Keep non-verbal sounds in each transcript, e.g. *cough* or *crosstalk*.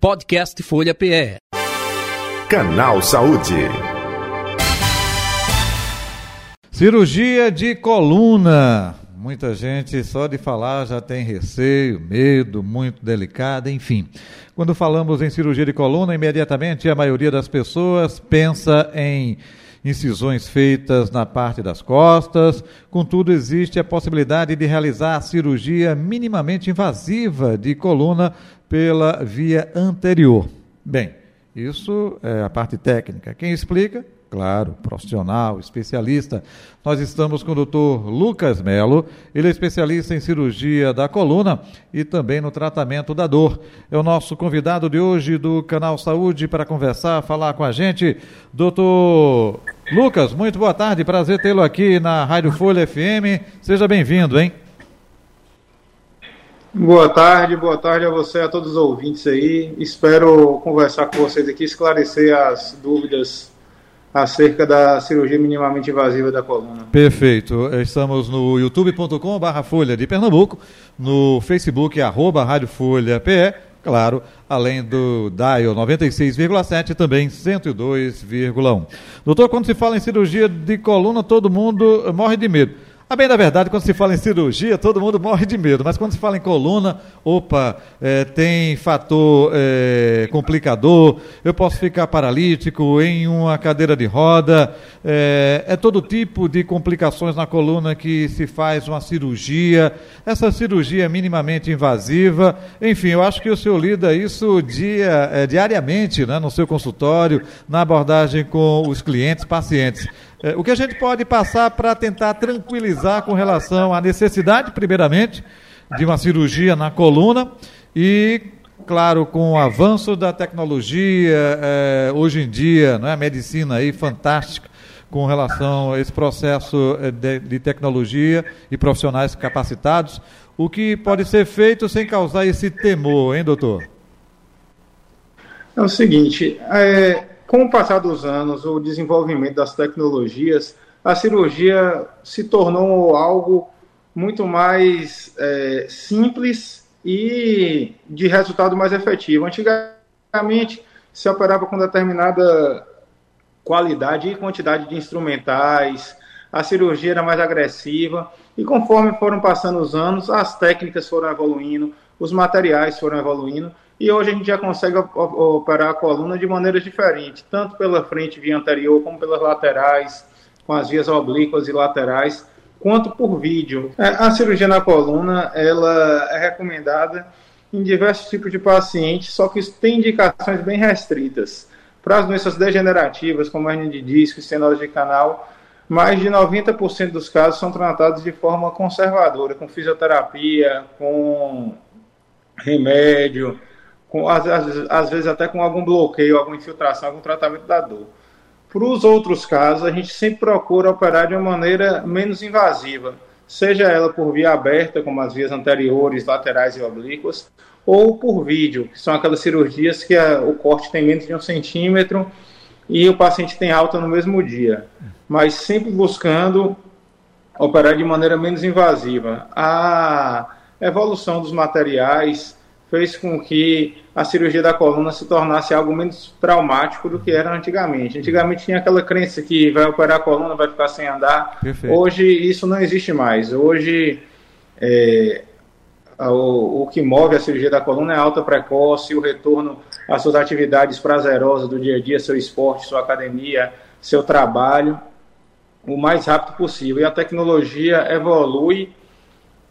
Podcast Folha PE. Canal Saúde. Cirurgia de coluna. Muita gente só de falar já tem receio, medo, muito delicada, enfim. Quando falamos em cirurgia de coluna, imediatamente a maioria das pessoas pensa em incisões feitas na parte das costas. Contudo, existe a possibilidade de realizar cirurgia minimamente invasiva de coluna pela via anterior. Bem, isso é a parte técnica. Quem explica? Claro, profissional, especialista. Nós estamos com o doutor Lucas Melo, ele é especialista em cirurgia da coluna e também no tratamento da dor. É o nosso convidado de hoje do Canal Saúde para conversar, falar com a gente. Doutor Lucas, muito boa tarde, prazer tê-lo aqui na Rádio Folha FM. Seja bem-vindo, hein? Boa tarde, boa tarde a você, a todos os ouvintes aí. Espero conversar com vocês aqui, esclarecer as dúvidas acerca da cirurgia minimamente invasiva da coluna. Perfeito. Estamos no youtube.com barra Folha de Pernambuco, no Facebook arroba Rádio Folha PE, claro, além do DIAL 96,7 também 102,1. Doutor, quando se fala em cirurgia de coluna, todo mundo morre de medo. A bem da verdade, quando se fala em cirurgia, todo mundo morre de medo, mas quando se fala em coluna, opa, é, tem fator é, complicador, eu posso ficar paralítico em uma cadeira de roda, é, é, todo tipo de complicações na coluna que se faz uma cirurgia, essa cirurgia é minimamente invasiva, enfim, eu acho que o senhor lida isso dia, é, diariamente né, no seu consultório, na abordagem com os clientes, pacientes. É, o que a gente pode passar para tentar tranquilizar com relação à necessidade, primeiramente, de uma cirurgia na coluna e, claro, com o avanço da tecnologia, é, hoje em dia, não é, a medicina aí fantástica com relação a esse processo é, de, de tecnologia e profissionais capacitados, o que pode ser feito sem causar esse temor, hein, doutor? É o seguinte, é, com o passar dos anos, o desenvolvimento das tecnologias, a cirurgia se tornou algo muito mais é, simples e de resultado mais efetivo. Antigamente, se operava com determinada qualidade e quantidade de instrumentais, a cirurgia era mais agressiva, e conforme foram passando os anos, as técnicas foram evoluindo, os materiais foram evoluindo, e hoje a gente já consegue operar a coluna de maneiras diferentes, tanto pela frente via anterior, como pelas laterais, com as vias oblíquas e laterais, quanto por vídeo. É, a cirurgia na coluna, ela é recomendada em diversos tipos de pacientes, só que tem indicações bem restritas. Para as doenças degenerativas, como hernia de disco estenose de canal, mais de 90% dos casos são tratados de forma conservadora, com fisioterapia, com remédio, com, às, às, às vezes até com algum bloqueio, alguma infiltração, algum tratamento da dor. Para os outros casos, a gente sempre procura operar de uma maneira menos invasiva, seja ela por via aberta, como as vias anteriores, laterais e oblíquas, ou por vídeo, que são aquelas cirurgias que a, o corte tem menos de um centímetro e o paciente tem alta no mesmo dia, mas sempre buscando operar de maneira menos invasiva. A evolução dos materiais, fez com que a cirurgia da coluna se tornasse algo menos traumático do que era antigamente. Antigamente tinha aquela crença que vai operar a coluna, vai ficar sem andar. Perfeito. Hoje isso não existe mais. Hoje é, o, o, que move a cirurgia da coluna é a alta precoce, o retorno às suas atividades prazerosas do dia a dia, seu esporte, sua academia, seu trabalho, o mais rápido possível. E a tecnologia evolui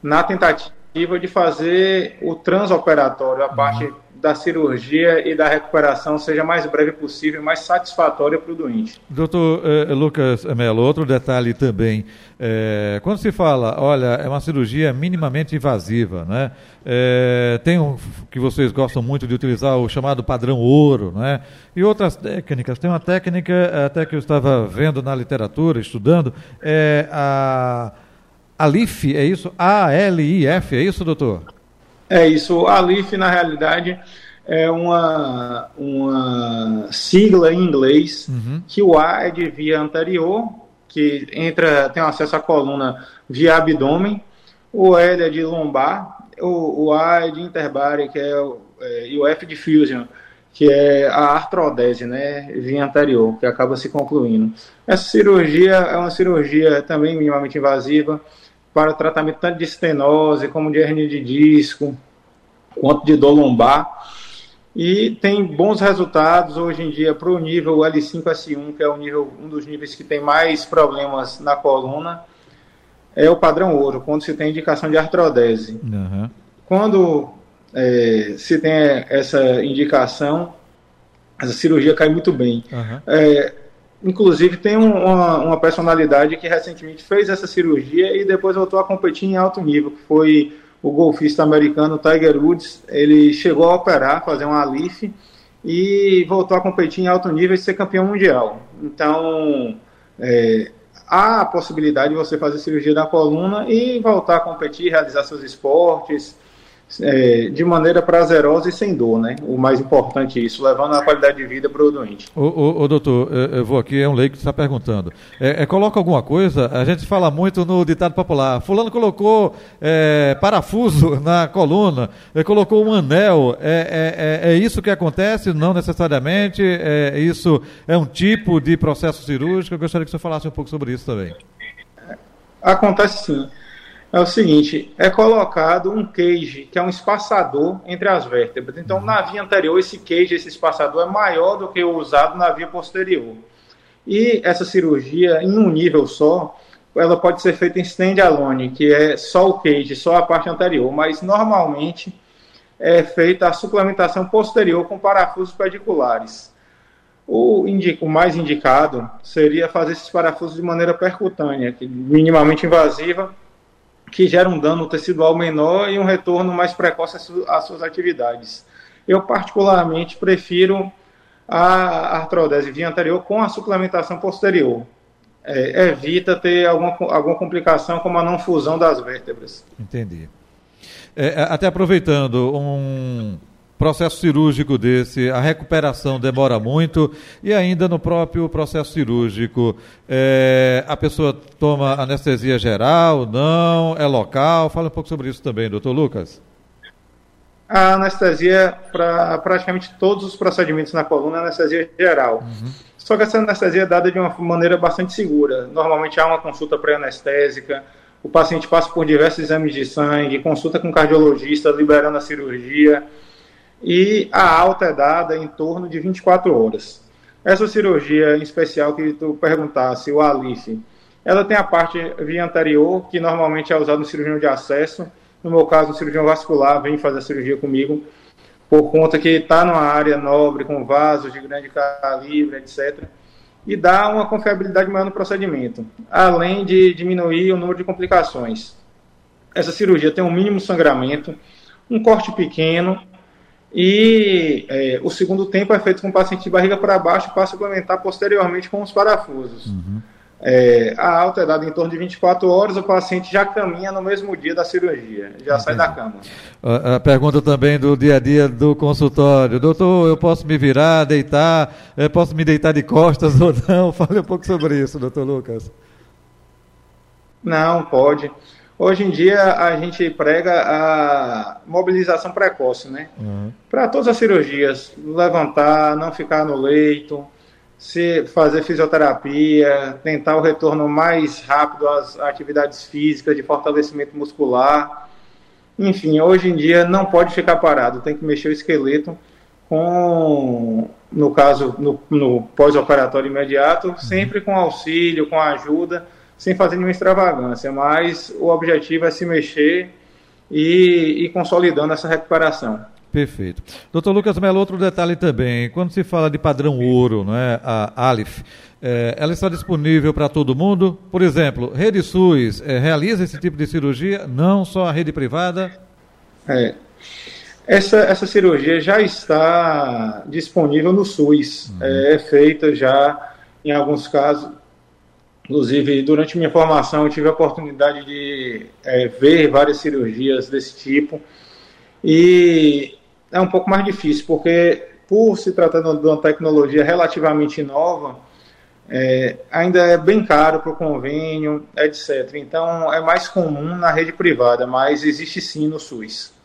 na tentativa de fazer o transoperatório, a uhum. parte da cirurgia e da recuperação seja mais breve possível, mais satisfatória para o doente. Doutor eh, Lucas Melo, outro detalhe também, eh, quando se fala, olha, é uma cirurgia minimamente invasiva, né? Eh, tem um que vocês gostam muito de utilizar o chamado padrão ouro, né? E outras técnicas. Tem uma técnica até que eu estava vendo na literatura, estudando, é a Alif, é isso? A-L-I-F, é isso, doutor? É isso. Alif, na realidade, é uma, uma sigla em inglês, uhum. que o A é de via anterior, que entra, tem acesso à coluna via abdômen, o L é de lombar, o, o A é de interbária, que é é, UF Diffusion, que é a artrodese, né, via anterior, que acaba se concluindo. Essa cirurgia é uma cirurgia também minimamente invasiva para tratamento tanto de estenose como de hernia de disco, quanto de dor lombar e tem bons resultados hoje em dia para o nível L5S1, que é o nível, um dos níveis que tem mais problemas na coluna, é o padrão ouro, quando se tem indicação de artrodese. Uhum. Quando é, se tem essa indicação, essa cirurgia cai muito bem. Uhum. É, inclusive, tem um, uma, uma, personalidade que recentemente fez essa cirurgia e depois voltou a competir em alto nível, que foi o golfista americano Tiger Woods, ele chegou a operar, fazer um Alif e voltou a competir em alto nível e ser campeão mundial. Então, é, há a possibilidade de você fazer cirurgia da coluna e voltar a competir, realizar seus esportes, é, de maneira prazerosa e sem dor, né? O mais importante é isso, levando a qualidade de vida para o doente. Ô, ô, doutor, eu vou aqui, é um leigo que está perguntando. É, é, coloca alguma coisa, a gente fala muito no ditado popular, fulano colocou é, parafuso *laughs* na coluna, é, colocou um anel, é, é, isso que acontece? Não necessariamente, isso é um tipo de processo cirúrgico, eu gostaria que você falasse um pouco sobre isso também. Acontece sim é o seguinte: é colocado um cage, que é um espaçador entre as vértebras. Então, na via anterior, esse cage, esse espaçador, é maior do que o usado na via posterior. E essa cirurgia, em um nível só, ela pode ser feita em stand-alone, que é só o cage, só a parte anterior, mas normalmente é feita a suplementação posterior com parafusos pediculares. O, o mais indicado seria fazer esses parafusos de maneira percutânea, minimamente invasiva, que gera um dano tecidual menor e um retorno mais precoce às suas atividades. Eu, particularmente, prefiro a artrodese via anterior com a suplementação posterior. É, evita ter alguma, alguma complicação como a não fusão das vértebras. Entendi. É, até aproveitando, um, processo cirúrgico desse, a recuperação demora muito e ainda no próprio processo cirúrgico, é, a pessoa toma anestesia geral, não, é local? Fala um pouco sobre isso também, doutor Lucas. A anestesia para praticamente todos os procedimentos na coluna é anestesia geral. Uhum. Só que essa anestesia é dada de uma maneira bastante segura. Normalmente há uma consulta pré-anestésica, o paciente passa por diversos exames de sangue, consulta com cardiologista, liberando a cirurgia e a alta é dada em torno de 24 horas. Essa cirurgia em especial que tu perguntasse, o Alice, ela tem a parte via anterior, que normalmente é usada no cirurgião de acesso. No meu caso, o cirurgião vascular vem fazer a cirurgia comigo, por conta que está numa área nobre, com vasos de grande calibre, etc. E dá uma confiabilidade maior no procedimento, além de diminuir o número de complicações. Essa cirurgia tem um mínimo sangramento, um corte pequeno e é, o segundo tempo é feito com o paciente de barriga para baixo para suplementar posteriormente com os parafusos. Uhum. É, a alta é dada em torno de 24 horas, o paciente já caminha no mesmo dia da cirurgia, já Entendi. sai da cama. A, a, pergunta também do dia a dia do consultório: doutor, eu posso me virar, deitar, eu posso me deitar de costas *laughs* ou não? Fale um pouco sobre isso, doutor Lucas. Não, pode. Hoje em dia a gente prega a mobilização precoce, né? Uhum. Para todas as cirurgias, levantar, não ficar no leito, se fazer fisioterapia, tentar o retorno mais rápido às atividades físicas de fortalecimento muscular. Enfim, hoje em dia não pode ficar parado, tem que mexer o esqueleto com, no caso, no, no pós-operatório imediato, uhum. sempre com auxílio, com ajuda sem fazer nenhuma extravagância, mas o objetivo é se mexer e, e consolidando essa recuperação. Perfeito. Doutor Lucas Melo, outro detalhe também, quando se fala de padrão ouro, não é, a ALIF, é, ela está disponível para todo mundo? Por exemplo, rede SUS é, realiza esse tipo de cirurgia, não só a rede privada? É. Essa, essa cirurgia já está disponível no SUS, uhum. é, é feita já, em alguns casos, Inclusive, durante minha formação, eu tive a oportunidade de é, ver várias cirurgias desse tipo. E é um pouco mais difícil, porque por se tratando de uma tecnologia relativamente nova, é, ainda é bem caro para o convênio, etc. Então, é mais comum na rede privada, mas existe sim no SUS.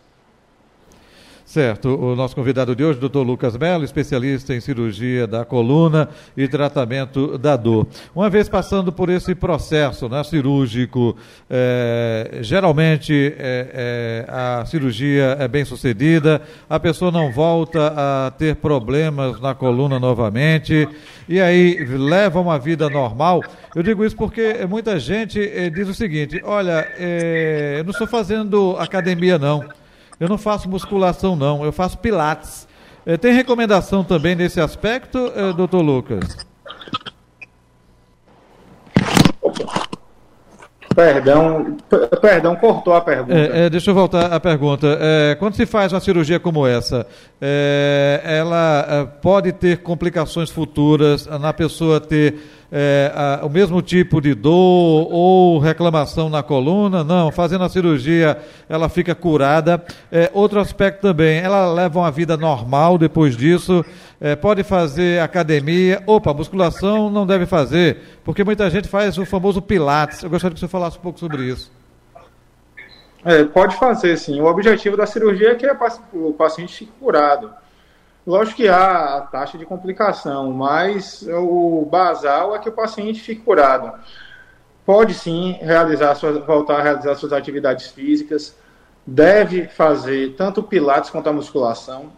Certo. O nosso convidado de hoje, doutor Lucas Mello, especialista em cirurgia da coluna e tratamento da dor. Uma vez passando por esse processo né, cirúrgico, é, geralmente é, é, a cirurgia é bem sucedida, a pessoa não volta a ter problemas na coluna novamente, e aí leva uma vida normal. Eu digo isso porque muita gente diz o seguinte: olha, eu não estou fazendo academia, não. Eu não faço musculação, não. Eu faço pilates. É, tem recomendação também nesse aspecto, é, doutor Lucas? Perdão, perdão, cortou a pergunta. É, é, deixa eu voltar à pergunta. É, quando se faz uma cirurgia como essa, ela pode ter complicações futuras na pessoa ter é, a, o mesmo tipo de dor ou reclamação na coluna, não, fazendo a cirurgia ela fica curada. É, outro aspecto também, ela leva uma vida normal depois disso, é, pode fazer academia, opa, musculação não deve fazer, porque muita gente faz o famoso pilates. Eu gostaria que você falasse um pouco sobre isso. É, pode fazer, sim. O objetivo da cirurgia é que o paciente fique curado. Lógico que há a taxa de complicação, mas o basal é que o paciente fique curado. Pode sim realizar suas, voltar a realizar suas atividades físicas, deve fazer tanto o pilates quanto a musculação.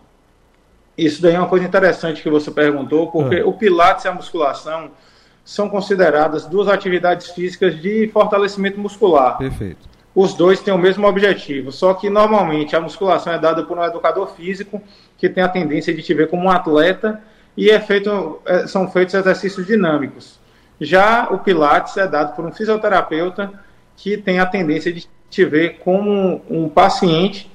Isso daí é uma coisa interessante que você perguntou, porque uhum. o pilates e a musculação são consideradas duas atividades físicas de fortalecimento muscular. Perfeito. Os dois têm o mesmo objetivo, só que normalmente a musculação é dada por um educador físico que tem a tendência de te ver como um atleta e é feito, é, são feitos exercícios dinâmicos. Já o Pilates é dado por um fisioterapeuta que tem a tendência de te ver como um paciente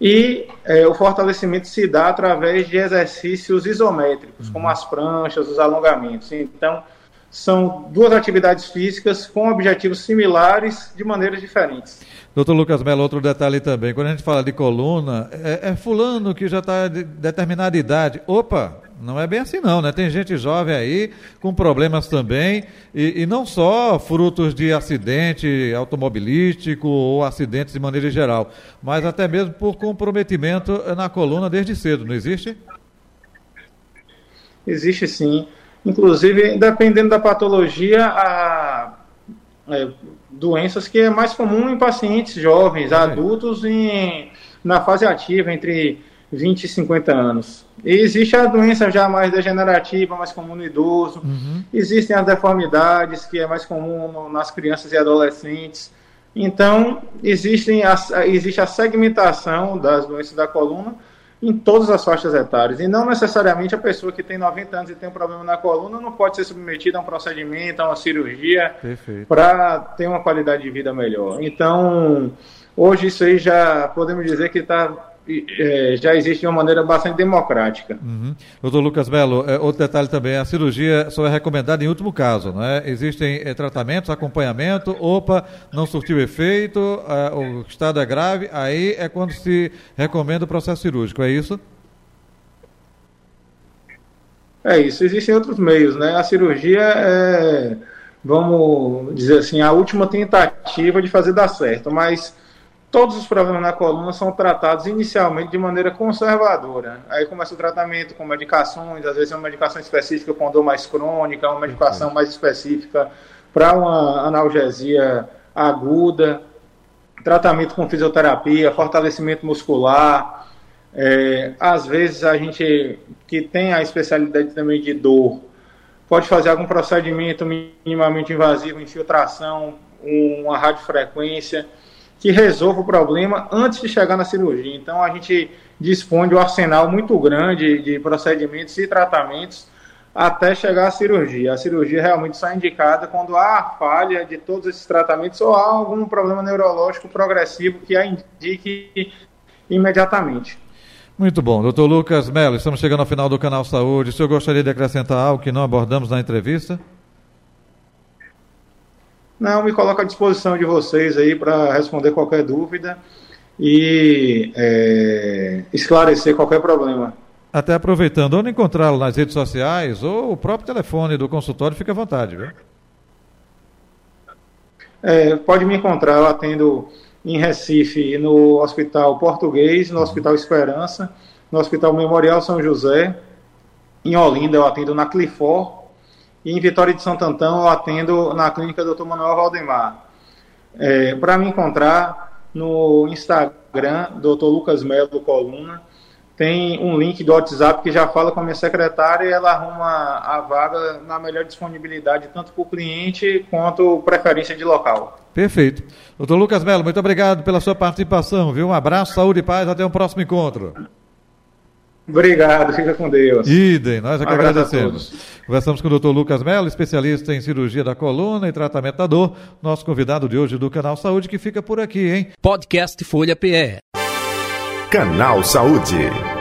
e é, o fortalecimento se dá através de exercícios isométricos, uhum. como as pranchas, os alongamentos. Então, são duas atividades físicas com objetivos similares de maneiras diferentes. Doutor Lucas Melo, outro detalhe também, quando a gente fala de coluna, é, é fulano que já está de determinada idade. Opa, não é bem assim não, né? Tem gente jovem aí com problemas também, e, e, não só frutos de acidente automobilístico ou acidentes de maneira geral, mas até mesmo por comprometimento na coluna desde cedo, não existe? Existe sim. Inclusive, dependendo da patologia, a, é, doenças que é mais comum em pacientes jovens, adultos em, na fase ativa, entre 20 e 50 anos. E existe a doença já mais degenerativa, mais comum no idoso. Uhum. Existem as deformidades, que é mais comum no, nas crianças e adolescentes. Então, existem a, existe a segmentação das doenças da coluna em todas as faixas etárias. E não necessariamente a pessoa que tem 90 anos e tem um problema na coluna não pode ser submetida a um procedimento, a uma cirurgia, para ter uma qualidade de vida melhor. Então, hoje isso aí já podemos dizer que está é, já existe de uma maneira bastante democrática. Uhum. Doutor Lucas Melo, é, outro detalhe também, a cirurgia só é recomendada em último caso, não é? Existem é, tratamentos, acompanhamento, opa, não surtiu efeito, o estado é grave, aí é quando se recomenda o processo cirúrgico, é isso? É isso, existem outros meios, né? A cirurgia é, vamos dizer assim, a última tentativa de fazer dar certo, mas todos os problemas na coluna são tratados inicialmente de maneira conservadora. Aí começa o tratamento com medicações, às vezes é uma medicação específica com dor mais crônica, uma medicação mais específica para uma analgesia aguda, tratamento com fisioterapia, fortalecimento muscular. É, às vezes a gente que tem a especialidade também de dor pode fazer algum procedimento minimamente invasivo, infiltração, uma radiofrequência que resolva o problema antes de chegar na cirurgia. Então a gente dispõe de um arsenal muito grande de procedimentos e tratamentos até chegar à cirurgia. A cirurgia realmente só é indicada quando há falha de todos esses tratamentos ou há algum problema neurológico progressivo que a indique imediatamente. Muito bom. Doutor Lucas Melo, estamos chegando ao final do canal Saúde. O senhor gostaria de acrescentar algo que não abordamos na entrevista? Não, me coloco à disposição de vocês aí para responder qualquer dúvida e é, esclarecer qualquer problema. Até aproveitando, onde encontrá-lo nas redes sociais ou o próprio telefone do consultório, fica à vontade, viu? É, pode me encontrar, eu atendo em Recife, no Hospital Português, no Hospital Esperança, no Hospital Memorial São José. Em Olinda, eu atendo na Clifor. E em Vitória de Santo Antão, eu atendo na clínica Dr. Manuel Valdemar. É, Para me encontrar no Instagram, Dr. Lucas Melo Coluna, tem um link do WhatsApp que já fala com a minha secretária e ela arruma a vaga na melhor disponibilidade, tanto para o cliente quanto preferência de local. Perfeito. Doutor Lucas Melo, muito obrigado pela sua participação, viu? Um abraço, saúde e paz, até o um próximo encontro. Obrigado, fica com Deus. Idem, nós é que um agradecemos. Conversamos com o doutor Lucas Melo, especialista em cirurgia da coluna e tratamento da dor, nosso convidado de hoje do Canal Saúde, que fica por aqui, hein? Podcast Folha PE. Canal Saúde.